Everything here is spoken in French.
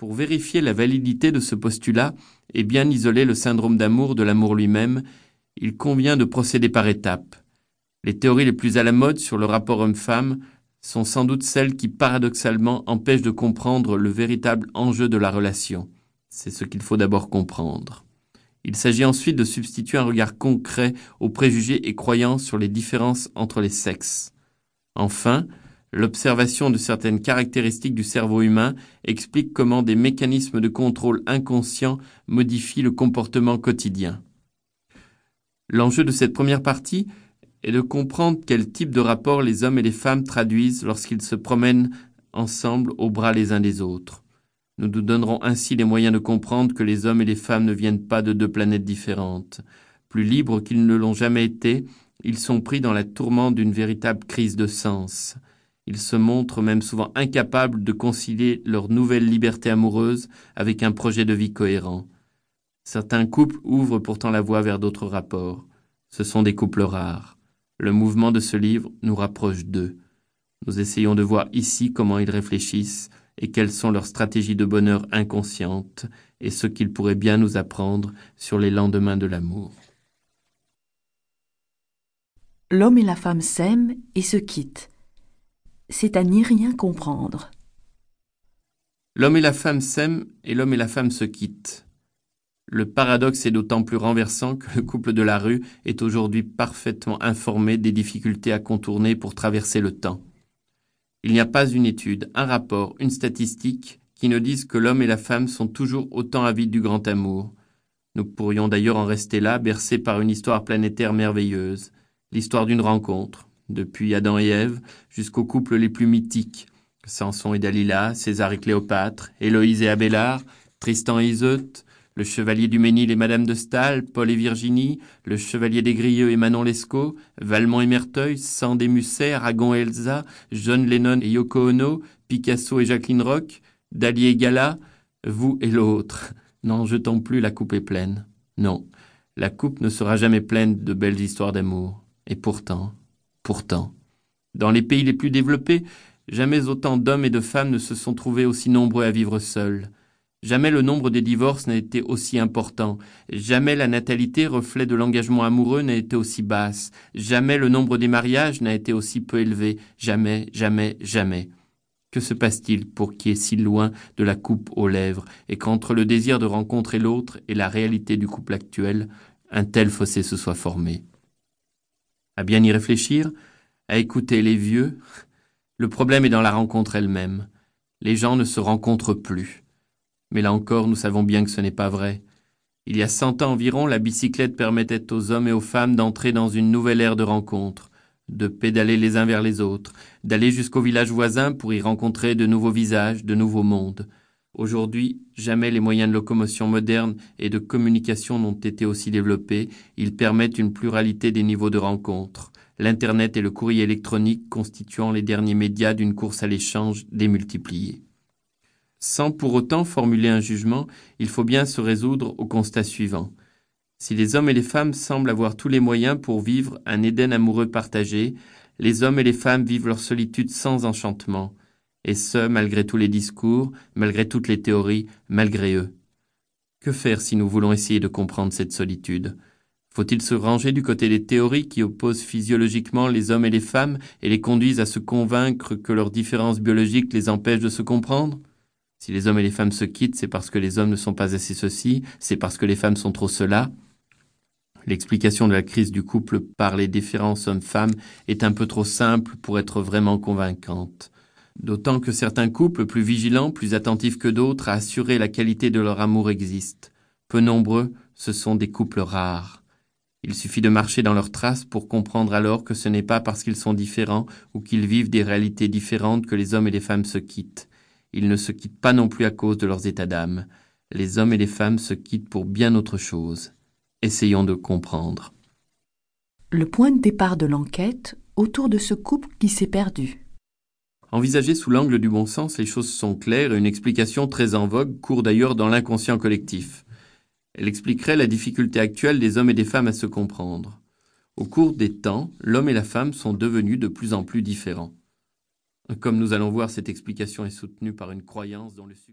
Pour vérifier la validité de ce postulat et bien isoler le syndrome d'amour de l'amour lui-même, il convient de procéder par étapes. Les théories les plus à la mode sur le rapport homme-femme sont sans doute celles qui paradoxalement empêchent de comprendre le véritable enjeu de la relation. C'est ce qu'il faut d'abord comprendre. Il s'agit ensuite de substituer un regard concret aux préjugés et croyances sur les différences entre les sexes. Enfin, l'observation de certaines caractéristiques du cerveau humain explique comment des mécanismes de contrôle inconscient modifient le comportement quotidien. L'enjeu de cette première partie est de comprendre quel type de rapport les hommes et les femmes traduisent lorsqu'ils se promènent ensemble au bras les uns des autres. Nous nous donnerons ainsi les moyens de comprendre que les hommes et les femmes ne viennent pas de deux planètes différentes. Plus libres qu'ils ne l'ont jamais été, ils sont pris dans la tourmente d'une véritable crise de sens. Ils se montrent même souvent incapables de concilier leur nouvelle liberté amoureuse avec un projet de vie cohérent. Certains couples ouvrent pourtant la voie vers d'autres rapports. Ce sont des couples rares. Le mouvement de ce livre nous rapproche d'eux. Nous essayons de voir ici comment ils réfléchissent, et quelles sont leurs stratégies de bonheur inconscientes et ce qu'ils pourraient bien nous apprendre sur les lendemains de l'amour. L'homme et la femme s'aiment et se quittent. C'est à n'y rien comprendre. L'homme et la femme s'aiment et l'homme et la femme se quittent. Le paradoxe est d'autant plus renversant que le couple de la rue est aujourd'hui parfaitement informé des difficultés à contourner pour traverser le temps. Il n'y a pas une étude, un rapport, une statistique qui ne disent que l'homme et la femme sont toujours autant avides du grand amour. Nous pourrions d'ailleurs en rester là, bercés par une histoire planétaire merveilleuse, l'histoire d'une rencontre, depuis Adam et Ève jusqu'aux couples les plus mythiques, Samson et Dalila, César et Cléopâtre, Héloïse et Abélard, Tristan et Iseut, le chevalier du Ménil et Madame de Staël, Paul et Virginie, le chevalier des Grieux et Manon Lescaut, Valmont et Merteuil, Sand et Musset, Aragon et Elsa, John Lennon et Yoko Ono, Picasso et Jacqueline Roch, Dali et Gala, vous et l'autre. N'en jetons plus, la coupe est pleine. Non, la coupe ne sera jamais pleine de belles histoires d'amour. Et pourtant, pourtant, dans les pays les plus développés, jamais autant d'hommes et de femmes ne se sont trouvés aussi nombreux à vivre seuls. Jamais le nombre des divorces n'a été aussi important. Jamais la natalité, reflet de l'engagement amoureux, n'a été aussi basse. Jamais le nombre des mariages n'a été aussi peu élevé. Jamais, jamais, jamais. Que se passe-t-il pour qui est si loin de la coupe aux lèvres et qu'entre le désir de rencontrer l'autre et la réalité du couple actuel, un tel fossé se soit formé? À bien y réfléchir, à écouter les vieux, le problème est dans la rencontre elle-même. Les gens ne se rencontrent plus. Mais là encore, nous savons bien que ce n'est pas vrai. Il y a cent ans environ, la bicyclette permettait aux hommes et aux femmes d'entrer dans une nouvelle ère de rencontres, de pédaler les uns vers les autres, d'aller jusqu'au village voisin pour y rencontrer de nouveaux visages, de nouveaux mondes. Aujourd'hui, jamais les moyens de locomotion modernes et de communication n'ont été aussi développés. Ils permettent une pluralité des niveaux de rencontres. L'Internet et le courrier électronique constituant les derniers médias d'une course à l'échange démultipliée. Sans pour autant formuler un jugement, il faut bien se résoudre au constat suivant. Si les hommes et les femmes semblent avoir tous les moyens pour vivre un Éden amoureux partagé, les hommes et les femmes vivent leur solitude sans enchantement, et ce, malgré tous les discours, malgré toutes les théories, malgré eux. Que faire si nous voulons essayer de comprendre cette solitude? Faut-il se ranger du côté des théories qui opposent physiologiquement les hommes et les femmes et les conduisent à se convaincre que leurs différences biologiques les empêchent de se comprendre? Si les hommes et les femmes se quittent, c'est parce que les hommes ne sont pas assez ceci, c'est parce que les femmes sont trop cela. L'explication de la crise du couple par les différences hommes-femmes est un peu trop simple pour être vraiment convaincante. D'autant que certains couples plus vigilants, plus attentifs que d'autres à assurer la qualité de leur amour existent. Peu nombreux, ce sont des couples rares. Il suffit de marcher dans leurs traces pour comprendre alors que ce n'est pas parce qu'ils sont différents ou qu'ils vivent des réalités différentes que les hommes et les femmes se quittent. Ils ne se quittent pas non plus à cause de leurs états d'âme. Les hommes et les femmes se quittent pour bien autre chose. Essayons de comprendre. Le point de départ de l'enquête autour de ce couple qui s'est perdu. Envisagé sous l'angle du bon sens, les choses sont claires et une explication très en vogue court d'ailleurs dans l'inconscient collectif. Elle expliquerait la difficulté actuelle des hommes et des femmes à se comprendre. Au cours des temps, l'homme et la femme sont devenus de plus en plus différents. Comme nous allons voir, cette explication est soutenue par une croyance dont le succès